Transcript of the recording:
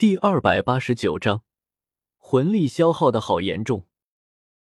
第二百八十九章魂力消耗的好严重。